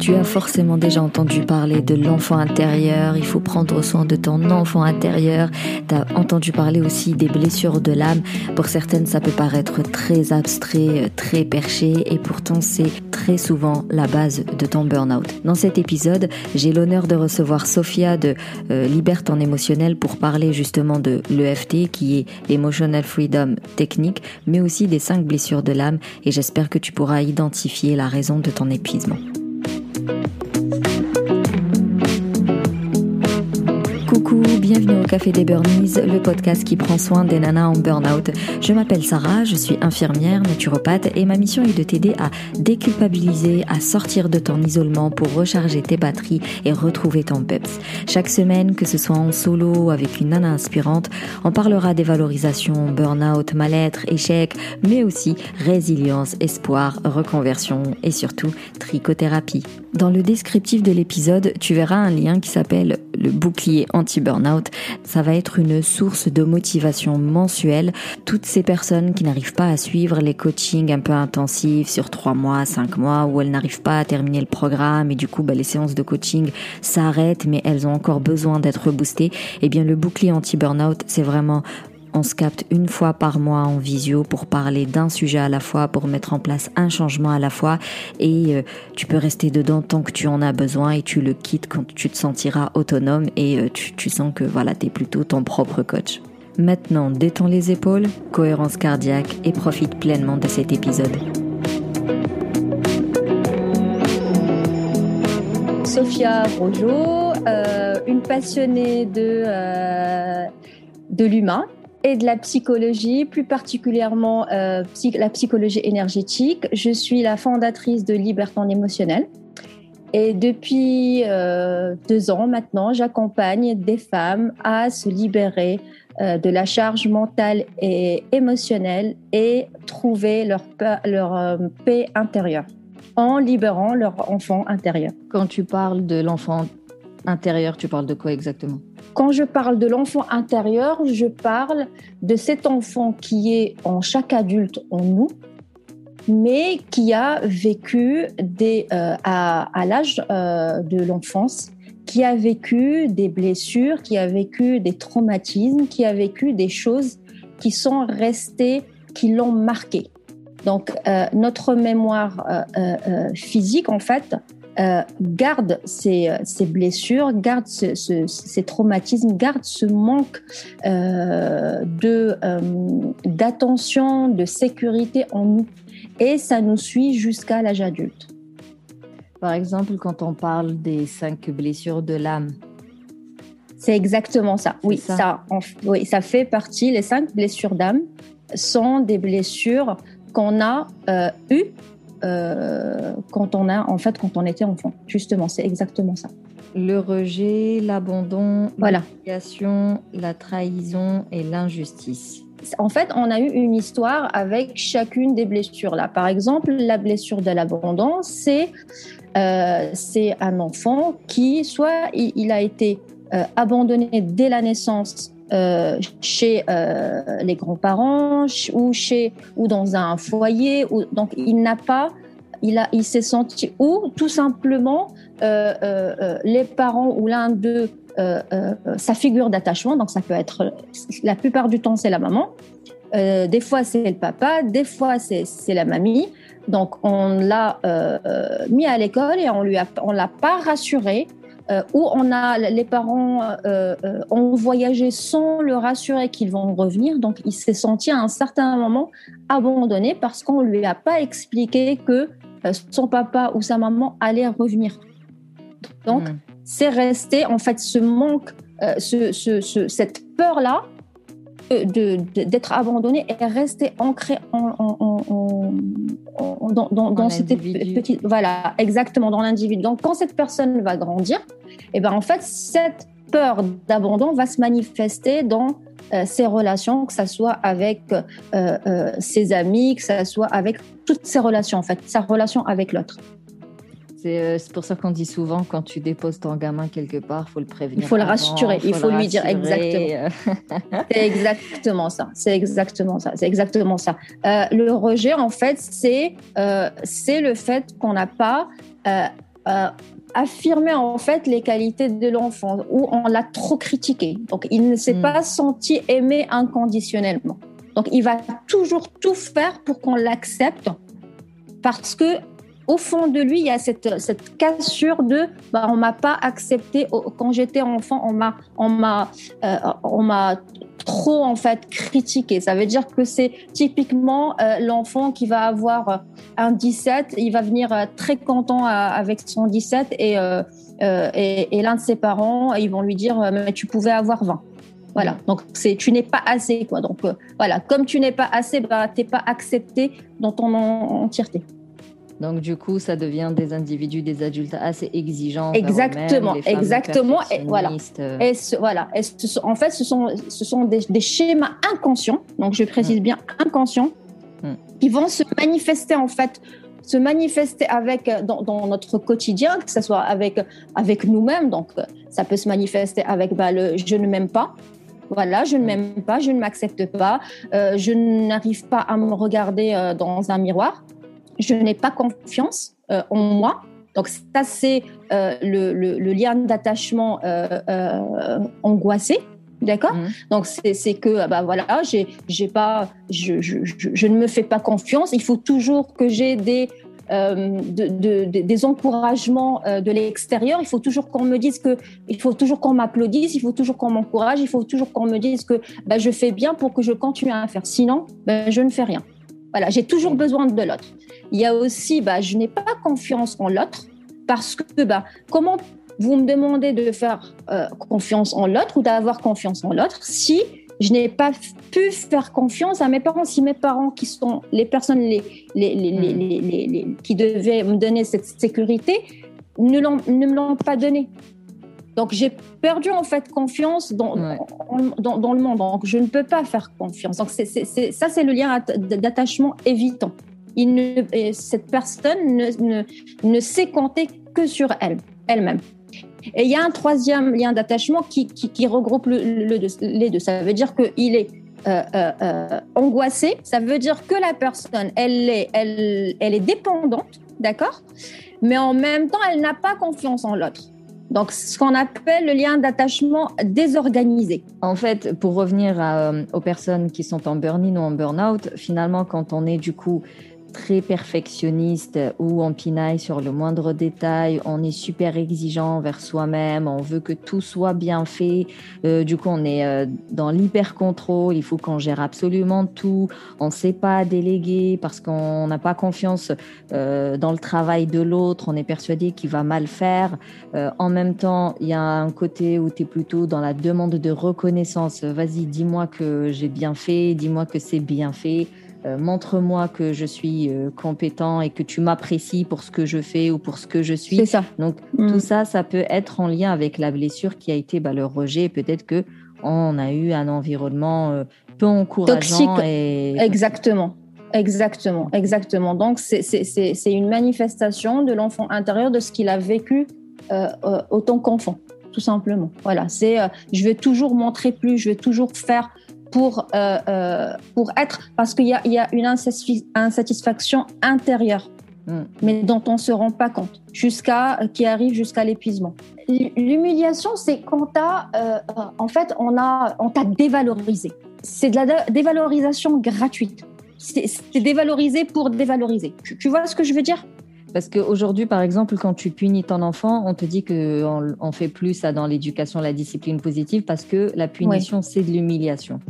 Tu as forcément déjà entendu parler de l'enfant intérieur, il faut prendre soin de ton enfant intérieur. Tu as entendu parler aussi des blessures de l'âme. Pour certaines, ça peut paraître très abstrait, très perché, et pourtant c'est très souvent la base de ton burn-out. Dans cet épisode, j'ai l'honneur de recevoir Sophia de euh, Liberté en émotionnel pour parler justement de l'EFT, qui est l'Emotional Freedom Technique, mais aussi des cinq blessures de l'âme, et j'espère que tu pourras identifier la raison de ton épuisement. Thank you. Coucou, bienvenue au Café des Burnies, le podcast qui prend soin des nanas en burn-out. Je m'appelle Sarah, je suis infirmière, naturopathe et ma mission est de t'aider à déculpabiliser, à sortir de ton isolement pour recharger tes batteries et retrouver ton peps. Chaque semaine, que ce soit en solo ou avec une nana inspirante, on parlera des valorisations, burn-out, mal-être, échec, mais aussi résilience, espoir, reconversion et surtout trichothérapie. Dans le descriptif de l'épisode, tu verras un lien qui s'appelle le bouclier anti-burnout. Ça va être une source de motivation mensuelle. Toutes ces personnes qui n'arrivent pas à suivre les coachings un peu intensifs sur 3 mois, 5 mois, où elles n'arrivent pas à terminer le programme et du coup bah, les séances de coaching s'arrêtent mais elles ont encore besoin d'être boostées. Eh bien le bouclier anti-burnout, c'est vraiment on se capte une fois par mois en visio pour parler d'un sujet à la fois, pour mettre en place un changement à la fois. Et euh, tu peux rester dedans tant que tu en as besoin et tu le quittes quand tu te sentiras autonome et euh, tu, sens que voilà, tu es plutôt ton propre coach. Maintenant, détends les épaules, cohérence cardiaque et profite pleinement de cet épisode. Sophia Rojo, euh, une passionnée de, de l'humain, et de la psychologie, plus particulièrement euh, la psychologie énergétique. Je suis la fondatrice de Liberton émotionnel. Et depuis euh, deux ans maintenant, j'accompagne des femmes à se libérer euh, de la charge mentale et émotionnelle et trouver leur, leur paix intérieure en libérant leur enfant intérieur. Quand tu parles de l'enfant intérieur, tu parles de quoi exactement? Quand je parle de l'enfant intérieur, je parle de cet enfant qui est en chaque adulte en nous, mais qui a vécu des, euh, à, l'âge euh, de l'enfance, qui a vécu des blessures, qui a vécu des traumatismes, qui a vécu des choses qui sont restées, qui l'ont marqué. Donc euh, notre mémoire physique, en fait, euh, garde ces, blessures, garde ces traumatismes, garde ce manque euh, de euh, d'attention, de sécurité en nous, et ça nous suit jusqu'à l'âge adulte. Par exemple, quand on parle des cinq blessures de l'âme. C'est exactement ça. Oui, ça, oui, ça fait partie. Les cinq blessures d'âme sont des blessures qu'on a eues euh, quand on a, en fait, quand on était enfant. Justement, c'est exactement ça. Le rejet, l'abandon, voilà. la trahison et l'injustice. En fait, on a eu une histoire avec chacune des blessures là. Par exemple, la blessure de l'abandon, c'est euh, c'est un enfant qui soit il, a été euh, abandonné dès la naissance euh, chez euh, les grands-parents ou chez ou dans un foyer. Ou, donc il n'a pas, il a, il s'est senti ou tout simplement euh, les parents ou l'un d'eux sa figure d'attachement. Donc ça peut être la plupart du temps c'est la maman. des fois c'est le papa, des fois c'est la mamie. Donc on l'a mis à l'école et on lui on l'a pas rassuré euh, où on a les parents euh, euh, ont voyagé sans le rassurer qu'ils vont revenir. Donc, il s'est senti à un certain moment abandonné parce qu'on lui a pas expliqué que son papa ou sa maman allait revenir. Donc, hmm. c'est resté en fait ce manque, ce, cette peur là d'être abandonné est resté ancré en, dans, dans, cette petite voilà exactement dans l'individu. Donc quand cette personne va grandir et eh ben en fait cette peur d'abandon va se manifester dans euh, ses relations que ça soit avec euh, euh, ses amis que ça soit avec toutes ses relations en fait sa relation avec l'autre. euh, c'est pour ça qu'on dit souvent quand tu déposes ton gamin quelque part, il faut le prévenir. Il faut le rassurer, il faut, lui dire exactement. c'est exactement ça. C'est exactement ça. C'est exactement ça. Euh, le rejet, en fait, c'est euh, c'est le fait qu'on n'a pas affirmer en fait les qualités de l'enfant ou on l'a trop critiqué. Donc il ne s'est hmm. pas senti aimé inconditionnellement. Donc il va toujours tout faire pour qu'on l'accepte parce que au fond de lui, il y a cette, cette cassure de bah, on m'a pas accepté quand j'étais enfant, on m'a on m'a euh, on m'a trop en fait critiqué. Ça veut dire que c'est typiquement euh, l'enfant qui va avoir euh, un 17, il va venir très content avec son 17 et, et, et l'un de ses parents, ils vont lui dire mais tu pouvais avoir 20. Voilà, donc c'est tu n'es pas assez quoi. Donc voilà, comme tu n'es pas assez, bah t'es pas accepté dans ton entièreté. Donc du coup, ça devient des individus, des adultes assez exigeants. Exactement, exactement. Et voilà. Et voilà. Et en fait, ce sont, ce sont des, schémas inconscients. Donc je précise mm. bien inconscients, mm. qui vont se manifester en fait se manifester avec euh, dans, notre quotidien, que ce soit avec avec nous-mêmes. Donc ça peut se manifester avec bah, le je ne m'aime pas. Voilà, je ne mm. m'aime pas, je ne m'accepte pas, euh, je n'arrive pas à me regarder euh, dans un miroir je n'ai pas confiance euh, en moi. Donc ça, c'est euh, le, lien d'attachement euh, angoissé. D'accord? Mmh. Donc, c'est que, bah voilà, j'ai, j'ai pas, je, je, je, ne me fais pas confiance. Il faut toujours que j'ai des, de, des encouragements de l'extérieur. Il faut toujours qu'on me dise que, il faut toujours qu'on m'applaudisse, il faut toujours qu'on m'encourage, il faut toujours qu'on me dise que bah, je fais bien pour que je continue à faire. Sinon, bah, je ne fais rien. Voilà, j'ai toujours besoin de l'autre. Il y a aussi, bah, je n'ai pas confiance en l'autre parce que bah, comment vous me demandez de faire euh, confiance en l'autre ou d'avoir confiance en l'autre si je n'ai pas pu faire confiance à mes parents, si mes parents qui sont les personnes les, les, les, hmm. qui devaient me donner cette sécurité ne, ne me l'ont pas donné. Donc j'ai perdu en fait confiance dans, dans, dans, le monde. Donc je ne peux pas faire confiance. Donc ça c'est le lien d'attachement évitant. Il ne, cette personne ne, ne, ne, sait compter que sur elle, elle-même. Et il y a un troisième lien d'attachement qui, qui, regroupe le, les deux. Ça veut dire qu'il est euh, euh, euh, angoissé. Ça veut dire que la personne, elle est, elle, elle est dépendante, d'accord? Mais en même temps, elle n'a pas confiance en l'autre. Donc, ce qu'on appelle le lien d'attachement désorganisé. En fait, pour revenir aux personnes qui sont en burn-in ou en burn-out, finalement, quand on est du coup très perfectionniste ou on pinaille sur le moindre détail, on est super exigeant envers soi-même, on veut que tout soit bien fait. Euh, du coup, on est euh, dans l'hyper-contrôle, il faut qu'on gère absolument tout. On ne sait pas déléguer parce qu'on n'a pas confiance euh, dans le travail de l'autre, on est persuadé qu'il va mal faire. en même temps, il y a un côté où tu es plutôt dans la demande de reconnaissance. Vas-y, dis-moi que j'ai bien fait, dis-moi que c'est bien fait. Euh, montre-moi que je suis euh, compétent et que tu m'apprécies pour ce que je fais ou pour ce que je suis. C'est ça. Donc mm. tout ça, ça peut être en lien avec la blessure qui a été bah, le rejet. Peut-être que on a eu un environnement euh, peu encourageant. Toxique. Et... Exactement. Exactement, exactement. Donc, c'est une manifestation de l'enfant intérieur de ce qu'il a vécu autant qu'enfant, tout simplement. Voilà, c'est je vais toujours montrer plus, je vais toujours faire pour, euh, euh, pour être, parce qu'il y a, y a une insatisfaction intérieure, mm. mais dont on ne se rend pas compte, jusqu'à, qui arrive jusqu'à l'épuisement. L'humiliation, c'est quand euh, en fait, on, a, on t'a dévalorisé. C'est de la dévalorisation gratuite. C'est dévalorisé pour dévaloriser. tu vois ce que je veux dire? Parce qu'aujourd'hui, par exemple, quand tu punis ton enfant, on te dit qu'on on fait plus ça dans l'éducation, la discipline positive, parce que la punition, c'est de l'humiliation.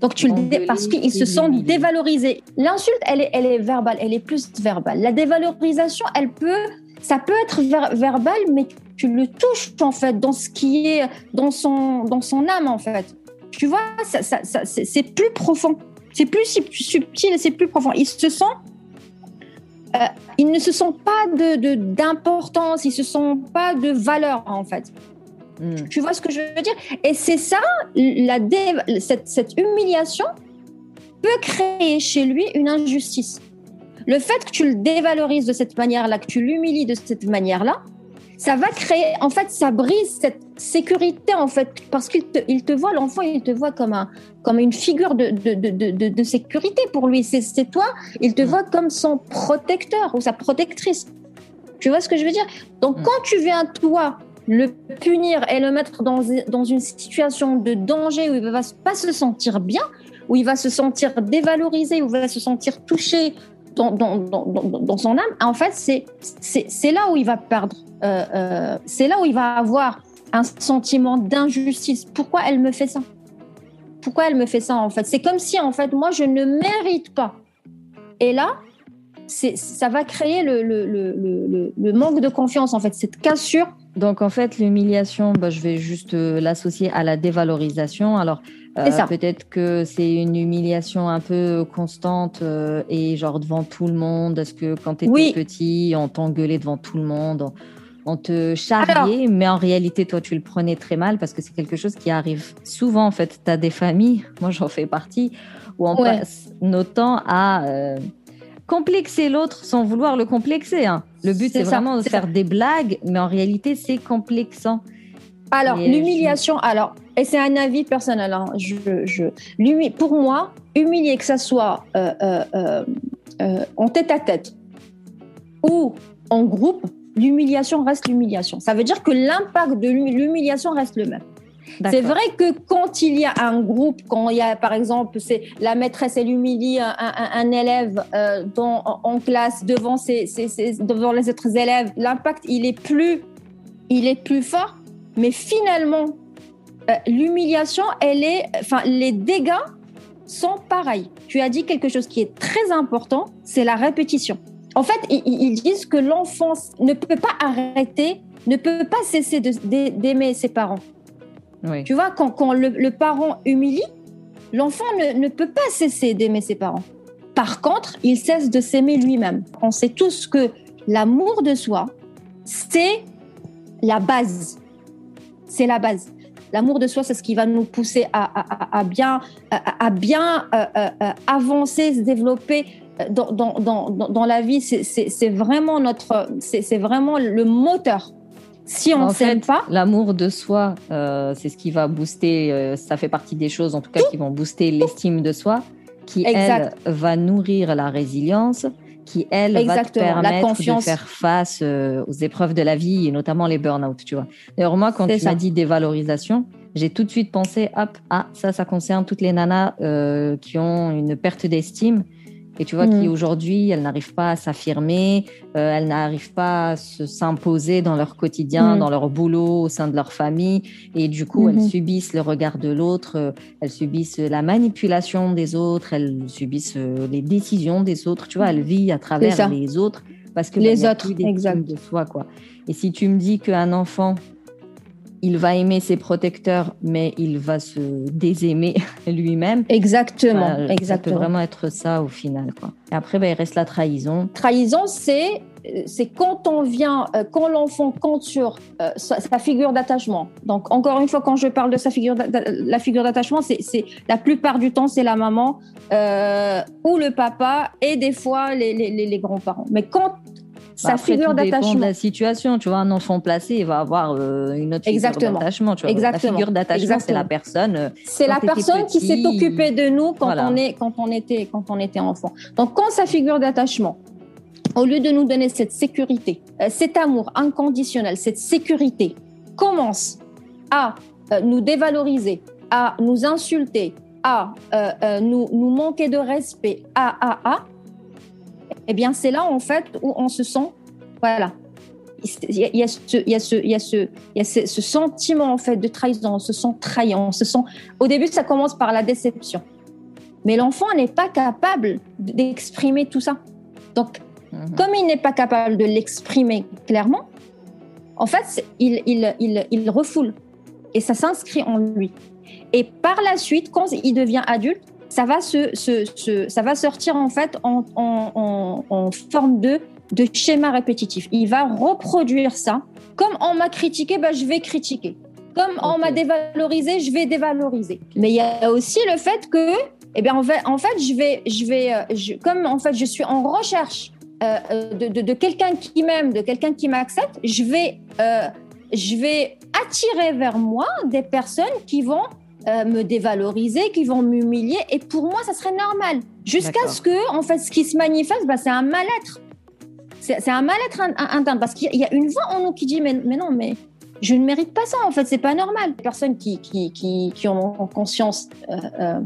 Donc tu le parce qu'ils se sentent dévalorisés. L'insulte, elle est, elle est verbale, elle est plus verbale. La dévalorisation, elle peut, ça peut être verbal, mais tu le touches en fait dans ce qui est dans son dans son âme en fait. Tu vois, ça, ça, c'est plus profond, c'est plus subtil, c'est plus profond. Il se sent euh, ils ne se sentent pas de d'importance, ils se sentent pas de valeur en fait. Hmm. Tu vois ce que je veux dire? Et c'est ça, la cette, cette, humiliation peut créer chez lui une injustice. Le fait que tu le dévalorises de cette manière-là, que tu l'humilies de cette manière-là, ça va créer, en fait, ça brise cette sécurité, en fait, parce qu'il te, il te voit, l'enfant, il te voit comme, un, comme une figure de, de, de, de sécurité pour lui. C'est toi, il te mm. voit comme son protecteur ou sa protectrice. Tu vois ce que je veux dire? Donc, mm. quand tu viens, toi, le punir et le mettre dans, une situation de danger où il ne va pas se sentir bien, où il va se sentir dévalorisé, où il va se sentir touché dans son âme, en fait, c'est là où il va perdre. Euh, euh, c'est là où il va avoir un sentiment d'injustice. Pourquoi elle me fait ça? Pourquoi elle me fait ça, en fait? C'est comme si, en fait, moi, je ne mérite pas. Et là, ça va créer le, le, le, le, manque de confiance, en fait, cette cassure. Donc, en fait, l'humiliation, bah, je vais juste euh, l'associer à la dévalorisation. Alors, euh, peut-être que c'est une humiliation un peu constante euh, et genre devant tout le monde. Est-ce que quand tu étais petit, on t'engueulait devant tout le monde on te charriait, mais en réalité, toi, tu le prenais très mal parce que c'est quelque chose qui arrive souvent. En fait, tu as des familles, moi j'en fais partie, où on passe nos temps à complexer l'autre sans vouloir le complexer. Hein. Le but, c'est vraiment de faire des blagues, mais en réalité, c'est complexant. Alors, l'humiliation, alors, et c'est un avis personnel, hein, je, je, pour moi, humilier, que ça soit euh, euh, euh, en tête à tête ou en groupe, l'humiliation reste l'humiliation. Ça veut dire que l'impact de l'humiliation reste le même. C'est vrai que quand il y a un groupe, quand il y a par exemple, c'est la maîtresse elle humilie un, élève euh, en, classe devant ses, devant les autres élèves, l'impact il est plus il est plus fort, mais finalement euh, l'humiliation, elle est, enfin les dégâts sont pareils. Tu as dit quelque chose qui est très important, c'est la répétition. En fait, ils, disent que l'enfance ne peut pas arrêter, ne peut pas cesser d'aimer ses parents. Tu vois, quand, le, parent humilie, l'enfant ne, peut pas cesser d'aimer ses parents. Par contre, il cesse de s'aimer lui-même. On sait tous que l'amour de soi, c'est la base. C'est la base. L'amour de soi, c'est ce qui va nous pousser à, bien, à, bien euh, euh, euh, avancer, se développer dans, dans la vie. C'est vraiment c'est vraiment le moteur si on ne s'aime pas. L'amour de soi, euh, c'est ce qui va booster, euh, ça fait partie des choses en tout cas qui vont booster l'estime de soi, qui elle va nourrir la résilience, qui elle va te permettre de faire face euh, aux épreuves de la vie et notamment les burn-out, tu vois. D'ailleurs, moi, quand tu m'as dit dévalorisation, j'ai tout de suite pensé, hop, ah, ça, ça concerne toutes les nanas qui ont une perte d'estime et tu vois mm. qu'aujourd'hui, elles n'arrivent pas à s'affirmer, euh, elles n'arrivent pas à s'imposer dans leur quotidien, mm. dans leur boulot, au sein de leur famille. Et du coup, elles mm-hmm. subissent le regard de l'autre, euh, elles subissent la manipulation des autres, elles subissent euh, les décisions des autres. Tu vois, elles vivent à travers les autres parce que les autres, exact. de soi, quoi. Et si tu me dis qu'un enfant il va aimer ses protecteurs, mais il va se désaimer lui-même. Exactement, exactement. Ça peut vraiment être ça au final. Quoi. Et après, ben, il reste la trahison. Trahison, c'est c'est quand on vient, euh, quand l'enfant compte sur euh, sa, figure d'attachement. Donc encore une fois, quand je parle de sa figure, la figure d'attachement, c'est la plupart du temps c'est la maman euh, ou le papa et des fois les, les, les grands-parents. Mais quand sa bah, figure d'attachement. de la situation. Tu vois, un enfant placé, il va avoir euh, une autre figure d'attachement. Exactement. La figure d'attachement, c'est la personne. Euh, c'est la personne qui s'est occupée de nous quand on est, quand on était, quand on était enfant. Donc, quand sa figure d'attachement, au lieu de nous donner cette sécurité, euh, cet amour inconditionnel, cette sécurité, commence à nous dévaloriser, à nous insulter, à nous, nous manquer de respect, à, à, à, eh bien, c'est là, en fait, où on se sent, voilà. Il y a, ce, il y a, ce, il y a, ce, il y a ce, sentiment, en fait, de trahison. On se sent trahi. On se sent... Au début, ça commence par la déception. Mais l'enfant n'est pas capable d'exprimer tout ça. Donc, mhm. comme il n'est pas capable de l'exprimer clairement, en fait, il, il, il, il refoule. Et ça s'inscrit en lui. Et par la suite, quand il devient adulte, ça va, se, ça va sortir en fait en, forme de, de schéma répétitif. Il va reproduire ça. Comme on m'a critiqué, ben, je vais critiquer. Comme on m'a dévalorisé, je vais dévaloriser. Mais il y a aussi le fait que, eh bien, en fait, en fait je vais, je vais, euh, comme en fait, je suis en recherche euh, euh, de, de, quelqu'un qui m'aime, de quelqu'un qui m'accepte, je vais, je vais attirer vers moi des personnes qui vont euh, me dévaloriser, qui vont m'humilier. Et pour moi, ça serait normal. Jusqu'à ce que, en fait, ce qui se manifeste, bah, c'est un mal-être. c'est un mal-être interne parce qu'il y a une voix en nous qui dit mais, mais non, mais je ne mérite pas ça en fait, c'est pas normal. Les personnes qui, qui, qui, qui ont conscience euh, euh,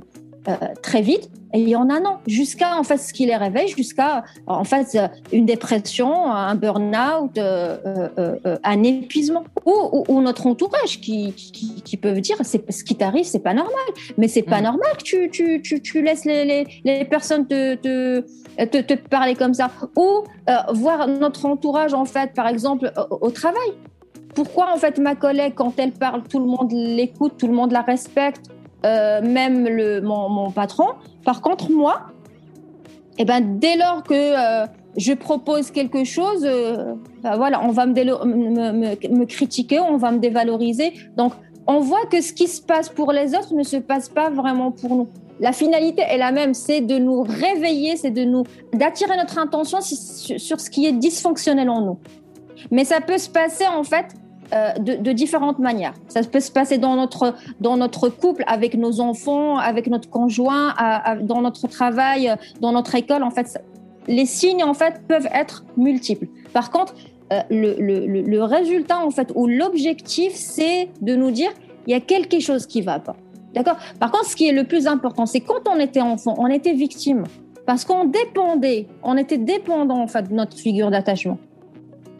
euh, très vite. Et il y en a non, jusqu'à en fait ce qui les réveille, jusqu'à en fait une dépression, un burn-out, euh, euh, un épuisement, ou, ou, notre entourage qui, qui, qui, peuvent dire c'est ce qui t'arrive, c'est pas normal. Mais c'est pas mm. normal que tu, tu, tu, tu laisses les, les, les personnes te, te, te, te, parler comme ça, ou voir notre entourage en fait, par exemple au, au travail. Pourquoi en fait ma collègue quand elle parle, tout le monde l'écoute, tout le monde la respecte, euh, même le, mon, mon, patron. Par contre, moi, eh ben, dès lors que euh, je propose quelque chose, euh, ben voilà, on va me, me, me, me, critiquer, on va me dévaloriser. Donc, on voit que ce qui se passe pour les autres ne se passe pas vraiment pour nous. La finalité est la même, c'est de nous réveiller, c'est de nous d'attirer notre intention sur ce qui est dysfonctionnel en nous. Mais ça peut se passer en fait euh, de, différentes manières. Ça peut se passer dans notre, dans notre couple, avec nos enfants, avec notre conjoint, dans notre travail, dans notre école. En fait, les signes en fait peuvent être multiples. Par contre, euh, le, le, résultat en fait ou l'objectif, c'est de nous dire il y a quelque chose qui va pas. D'accord? Par contre, ce qui est le plus important, c'est quand on était enfant, on était victime parce qu'on dépendait, on était dépendant en fait de notre figure d'attachement.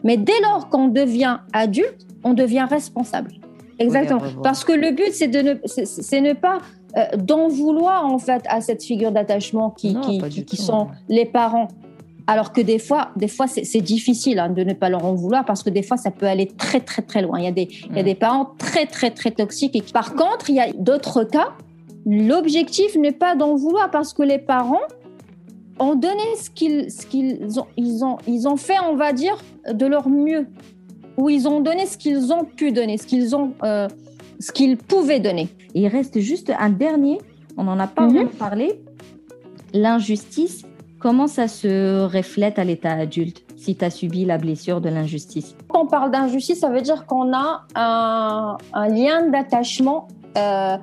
Mais dès lors qu'on devient adulte, on devient responsable. Exactement. Parce que le but, c'est de ne, c'est ne pas euh, d'en vouloir en fait à cette figure d'attachement qui, qui, qui, sont les parents. Alors que des fois, des fois c'est difficile hein, de ne pas leur en vouloir parce que des fois, ça peut aller très, très, très loin. Il y a des, il y a mm. des parents très, très, très toxiques. Et par contre, il y a d'autres cas. L'objectif n'est pas d'en vouloir parce que les parents ont donné ce qu'ils, ont, ils ont, ils ont fait, on va dire, de leur mieux où ils ont donné ce qu'ils ont pu donner, ce qu'ils ont, euh, ce qu'ils pouvaient donner. il reste juste un dernier, on n'en a pas mm parlé, l'injustice. Comment ça se reflète à l'état adulte si tu as subi la blessure de l'injustice? Quand on parle d'injustice, ça veut dire qu'on a un, un lien d'attachement euh,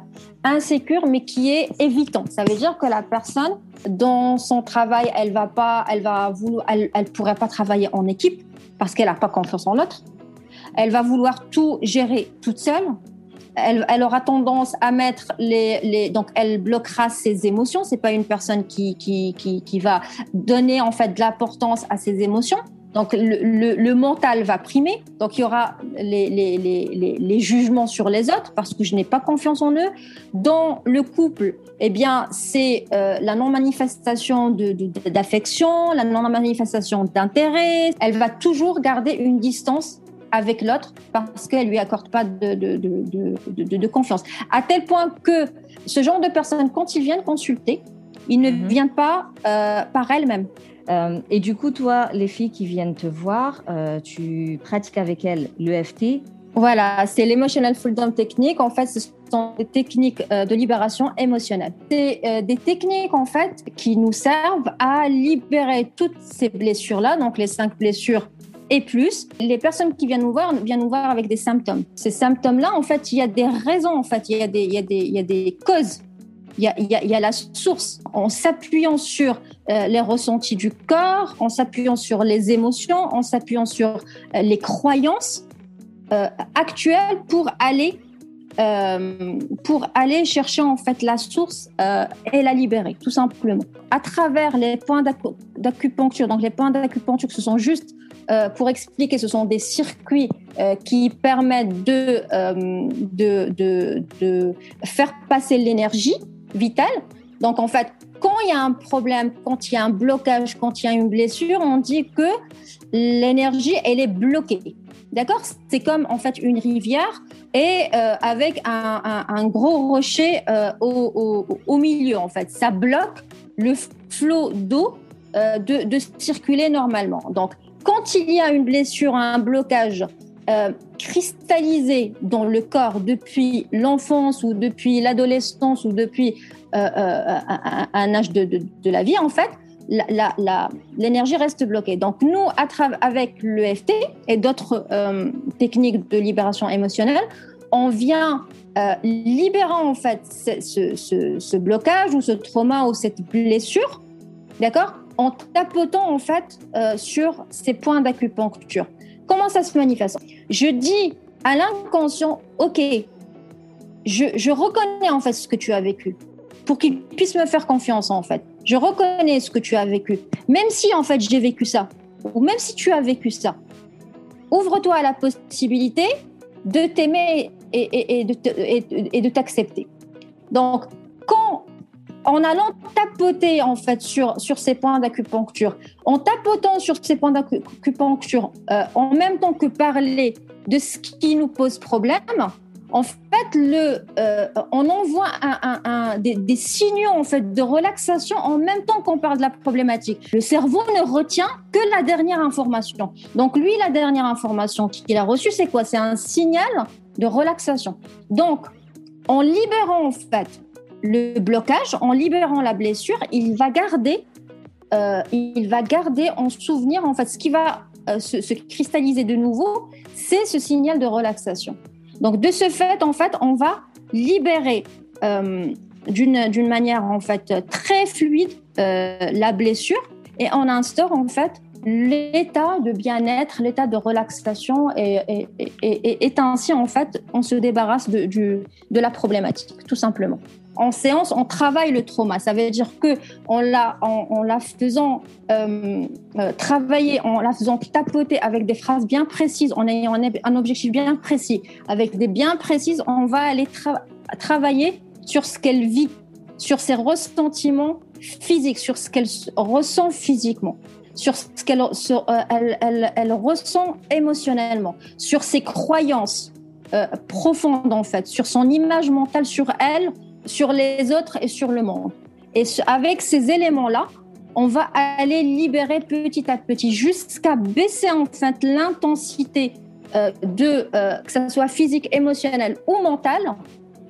insécure, mais qui est évitant. Ça veut dire que la personne, dans son travail, elle va pas, elle va vouloir, elle, pourrait pas travailler en équipe parce qu'elle n'a pas confiance en l'autre. Elle va vouloir tout gérer toute seule. Elle, aura tendance à mettre les, les, donc elle bloquera ses émotions. C'est pas une personne qui, qui, qui, qui va donner en fait de l'importance à ses émotions. Donc le, le, le, mental va primer, donc il y aura les, les, les, les jugements sur les autres parce que je n'ai pas confiance en eux. Dans le couple, eh bien c'est euh, la non-manifestation d'affection, la non-manifestation d'intérêt. Elle va toujours garder une distance avec l'autre parce qu'elle lui accorde pas de, de, de, de, confiance. À tel point que ce genre de personnes, quand ils viennent consulter, ils ne mhm. viennent pas euh, par elles-mêmes. Euh, et du coup, toi, les filles qui viennent te voir, euh, tu pratiques avec elles l'EFT Voilà, c'est l'Emotional Freedom Technique. En fait, ce sont des techniques de libération émotionnelle. C'est des techniques, en fait, qui nous servent à libérer toutes ces blessures-là, donc les cinq blessures et plus, les personnes qui viennent nous voir viennent nous voir avec des symptômes. Ces symptômes-là, en fait, il y a des raisons, en fait, il y a des, il y a des, il y a des causes. Il y, a, la source. En s'appuyant sur euh, les ressentis du corps, en s'appuyant sur les émotions, en s'appuyant sur euh, les croyances euh, actuelles pour aller pour aller chercher en fait la source et la libérer, tout simplement. À travers les points d'acupuncture, donc les points d'acupuncture, ce sont juste pour expliquer, ce sont des circuits qui permettent de, de, de, faire passer l'énergie vitale. Donc en fait, quand il y a un problème, quand il y a un blocage, quand il y a une blessure, on dit que l'énergie, elle est bloquée. D'accord? C'est comme en fait une rivière et euh, avec un, gros rocher euh, au, milieu en fait. Ça bloque le flot d'eau euh, de, circuler normalement. Donc quand il y a une blessure, un blocage euh, cristallisé dans le corps depuis l'enfance ou depuis l'adolescence ou depuis euh, euh, un, âge de, la vie, en fait, l'énergie reste bloquée. Donc nous, à avec l'EFT et d'autres techniques de libération émotionnelle, on vient euh, libérant en fait ce, ce, blocage ou ce trauma ou cette blessure, d'accord en tapotant en fait sur ces points d'acupuncture. Comment ça se manifeste Je dis à l'inconscient, ok, je, je, reconnais en fait ce que tu as vécu pour qu'il puisse me faire confiance en fait. Je reconnais ce que tu as vécu, même si en fait j'ai vécu ça, ou même si tu as vécu ça. Ouvre-toi à la possibilité de t'aimer et, et, et, de t'accepter. Donc, quand en allant tapoter en fait sur, sur ces points d'acupuncture, en tapotant sur ces points d'acupuncture, euh, en même temps que parler de ce qui nous pose problème, en fait, le, euh, on envoie un, des, signaux en fait de relaxation en même temps qu'on parle de la problématique. Le cerveau ne retient que la dernière information. Donc lui, la dernière information qu'il a reçue, c'est quoi? C'est un signal de relaxation. Donc, en libérant en fait le blocage, en libérant la blessure, il va garder, euh, il va garder en souvenir en fait ce qui va euh, se, se cristalliser de nouveau, c'est ce signal de relaxation. Donc de ce fait, en fait, on va libérer euh, d'une manière en fait très fluide la blessure et on instaure en fait l'état de bien-être, l'état de relaxation et, et, ainsi en fait on se débarrasse de, du, de la problématique tout simplement en séance, on travaille le trauma. Ça veut dire que en la, en, la faisant euh, euh, travailler, en la faisant tapoter avec des phrases bien précises, en ayant un, objectif bien précis, avec des bien précises, on va aller travailler sur ce qu'elle vit, sur ses ressentiments physiques, sur ce qu'elle ressent physiquement sur ce qu'elle euh, elle, elle, ressent émotionnellement, sur ses croyances profondes en fait, sur son image mentale sur elle, sur les autres et sur le monde. Et avec ces éléments-là, on va aller libérer petit à petit jusqu'à baisser en l'intensité euh, de euh, que ce soit physique, émotionnelle ou mentale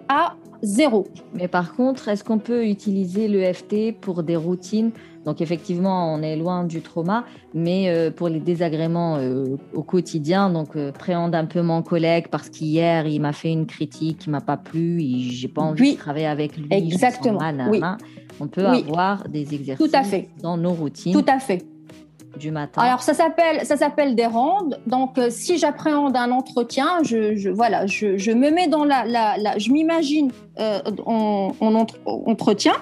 à zéro. Mais par contre, est-ce qu'on peut utiliser l'EFT pour des routines donc effectivement, on est loin du trauma, mais euh, pour les désagréments euh, au quotidien, donc euh, préhende un peu mon collègue parce qu'hier il m'a fait une critique qui m'a pas plu, j'ai pas envie de travailler avec lui. Exactement. oui. On peut avoir des exercices Tout à fait. dans nos routines. Tout à fait du matin Alors ça s'appelle ça s'appelle des rondes. Donc si j'appréhende un entretien, je, voilà, je, me mets dans la, la, je m'imagine en, en, entretien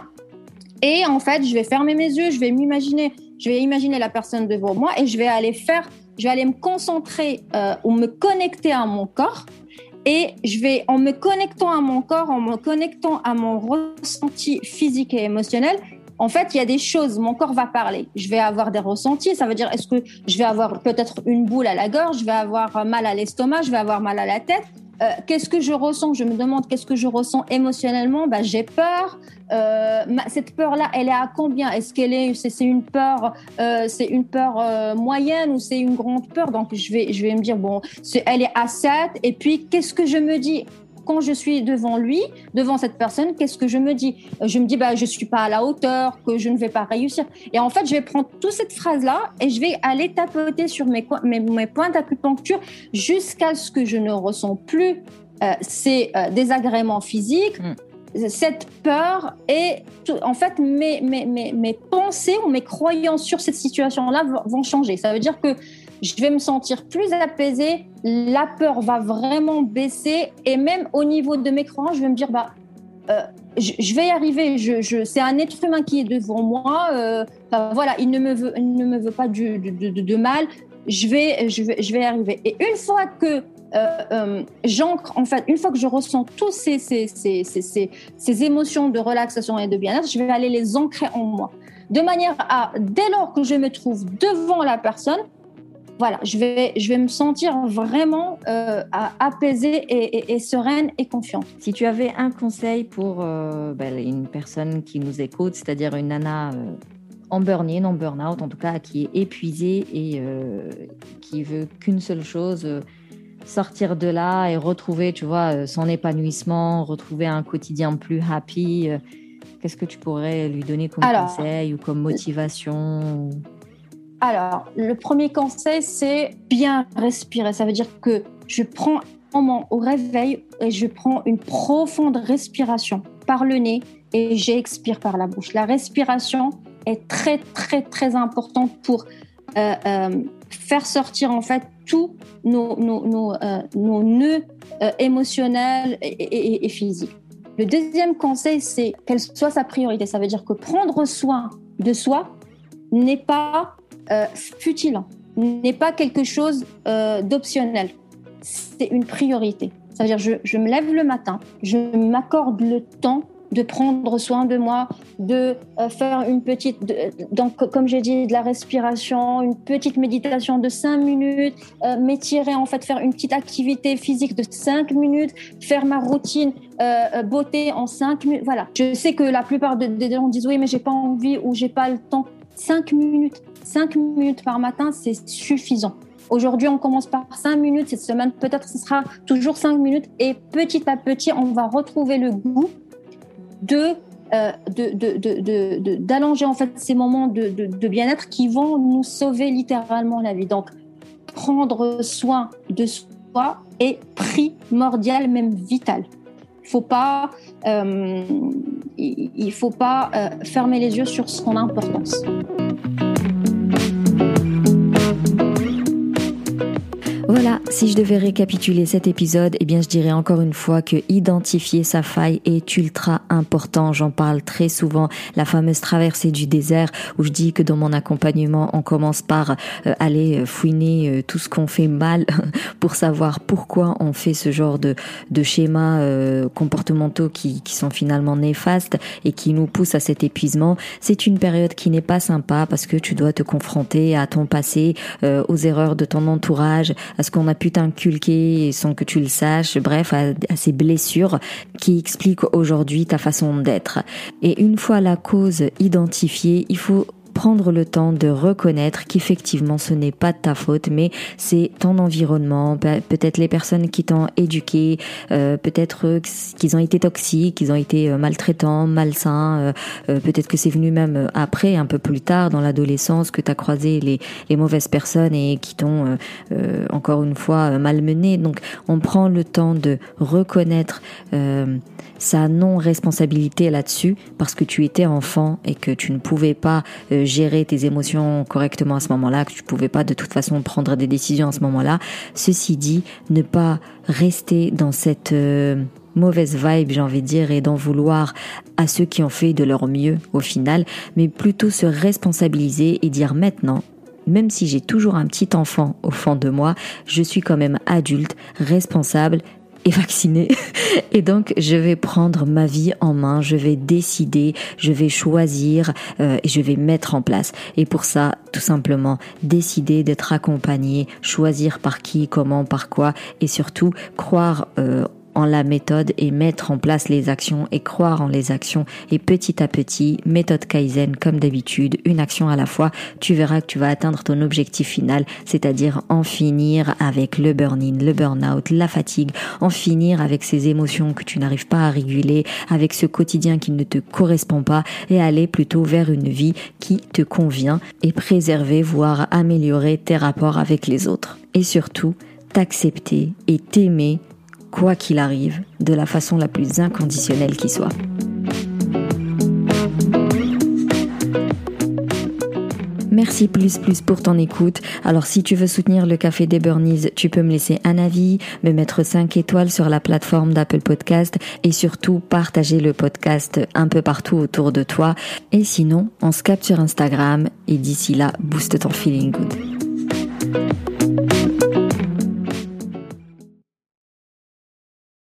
et en fait, je vais fermer mes yeux, je vais m'imaginer, je vais imaginer la personne devant moi et je vais aller faire, je vais aller me concentrer euh, ou me connecter à mon corps. Et je vais, en me connectant à mon corps, en me connectant à mon ressenti physique et émotionnel, en fait, il y a des choses, mon corps va parler. Je vais avoir des ressentis, ça veut dire, est-ce que je vais avoir peut-être une boule à la gorge, je vais avoir mal à l'estomac, je vais avoir mal à la tête. Euh, qu'est-ce que je ressens? Je me demande qu'est-ce que je ressens émotionnellement. Bah, j'ai peur. Euh, cette peur-là, elle est à combien? Est-ce qu'elle est, c'est, une peur, euh, c'est une peur moyenne ou c'est une grande peur? Donc je vais, je vais me dire bon, elle est à 7. Et puis qu'est-ce que je me dis? Quand je suis devant lui, devant cette personne, qu'est-ce que je me dis? Je me dis, bah, je suis pas à la hauteur, que je ne vais pas réussir. Et en fait, je vais prendre toute cette phrase-là et je vais aller tapoter sur mes, mes, mes points d'acupuncture jusqu'à ce que je ne ressens plus euh, ces euh, désagréments physiques. Hmm. cette peur et en fait mes, mes, mes, mes, pensées ou mes croyances sur cette situation-là vont changer. Ça veut dire que je vais me sentir plus apaisée, la peur va vraiment baisser et même au niveau de mes croyances, je vais me dire bah euh, je, vais y arriver. C'est un être humain qui est devant moi. Euh, voilà, il ne me veut, il ne me veut pas du, de, mal. Je vais, je vais, je vais y arriver. Et une fois que euh, j'ancre, en fait, une fois que je ressens tous ces, ces, ces, ces, ces émotions de relaxation et de bien-être, je vais aller les ancrer en moi. De manière à, dès lors que je me trouve devant la personne, voilà, je vais, je vais me sentir vraiment euh, apaisée et, sereine et confiante. Si tu avais un conseil pour euh, ben, une personne qui nous écoute, c'est-à-dire une nana euh, en burn-in, en burn-out, en tout cas, qui est épuisée et qui veut qu'une seule chose, sortir de là et retrouver, tu vois, son épanouissement, retrouver un quotidien plus happy. Qu'est-ce que tu pourrais lui donner comme conseil ou comme motivation alors, le premier conseil, c'est bien respirer. Ça veut dire que je prends un moment au réveil et je prends une profonde respiration par le nez et j'expire par la bouche. La respiration, est très très très importante pour euh, euh, faire sortir en fait tous nos, nos, euh, nœuds émotionnels et, physiques. Le deuxième conseil, c'est qu'elle soit sa priorité. Ça veut dire que prendre soin de soi n'est pas futile, n'est pas quelque chose d'optionnel. C'est une priorité. Ça veut dire je, je me lève le matin, je m'accorde le temps de prendre soin de moi, de euh, faire une petite, donc comme j'ai dit, de la respiration, une petite méditation de 5 minutes, euh, m'étirer en fait, faire une petite activité physique de 5 minutes, faire ma routine euh, beauté en 5 minutes. Voilà. Je sais que la plupart des gens disent oui, mais j'ai pas envie ou j'ai pas le temps. 5 minutes, 5 minutes par matin, c'est suffisant. Aujourd'hui, on commence par 5 minutes. Cette semaine, peut-être ce sera toujours 5 minutes. Et petit à petit, on va retrouver le goût de euh, d'allonger en fait ces moments de, bien-être qui vont nous sauver littéralement la vie. Donc, prendre soin de soi est primordial, même vital. Faut pas, euh, il faut pas euh, fermer les yeux sur son importance. Voilà, si je devais récapituler cet épisode, eh bien je dirais encore une fois que identifier sa faille est ultra important. J'en parle très souvent, la fameuse traversée du désert où je dis que dans mon accompagnement, on commence par euh, aller euh, fouiner euh, tout ce qu'on fait mal pour savoir pourquoi on fait ce genre de, de schémas comportementaux qui, qui sont finalement néfastes et qui nous poussent à cet épuisement. C'est une période qui n'est pas sympa parce que tu dois te confronter à ton passé, aux erreurs de ton entourage, à ce qu'on a pu t'inculquer sans que tu le saches, bref, à, à ces blessures qui expliquent aujourd'hui ta façon d'être. Et une fois la cause identifiée, il faut prendre le temps de reconnaître qu'effectivement ce n'est pas ta faute, mais c'est ton environnement, peut-être les personnes qui t'ont éduqué, euh, peut-être qu'ils ont été toxiques, qu'ils ont été euh, maltraitants, malsains, euh, peut-être que c'est venu même après, un peu plus tard dans l'adolescence, que tu as croisé les, mauvaises personnes et qui t'ont encore une fois malmené. Donc on prend le temps de reconnaître sa non-responsabilité là-dessus parce que tu étais enfant et que tu ne pouvais pas gérer tes émotions correctement à ce moment-là, que tu pouvais pas de toute façon prendre des décisions à ce moment-là. Ceci dit, ne pas rester dans cette euh, mauvaise vibe, j'ai envie de dire, et d'en vouloir à ceux qui ont fait de leur mieux au final, mais plutôt se responsabiliser et dire maintenant, même si j'ai toujours un petit enfant au fond de moi, je suis quand même adulte, responsable et vacciné. Et donc, je vais prendre ma vie en main, je vais décider, je vais choisir euh, et je vais mettre en place. Et pour ça, tout simplement, décider d'être accompagné, choisir par qui, comment, par quoi, et surtout croire euh, en la méthode et mettre en place les actions et croire en les actions et petit à petit, méthode Kaizen comme d'habitude, une action à la fois, tu verras que tu vas atteindre ton objectif final, c'est-à-dire en finir avec le burn-in, le burn-out, la fatigue, en finir avec ces émotions que tu n'arrives pas à réguler, avec ce quotidien qui ne te correspond pas et aller plutôt vers une vie qui te convient et préserver, voire améliorer tes rapports avec les autres. Et surtout, t'accepter et t'aimer quoi qu'il arrive, de la façon la plus inconditionnelle qui soit. Merci plus plus pour ton écoute. Alors si tu veux soutenir le Café des Burnies, tu peux me laisser un avis, me mettre 5 étoiles sur la plateforme d'Apple Podcast et surtout partager le podcast un peu partout autour de toi. Et sinon, on se capte sur Instagram et d'ici là, booste ton feeling good.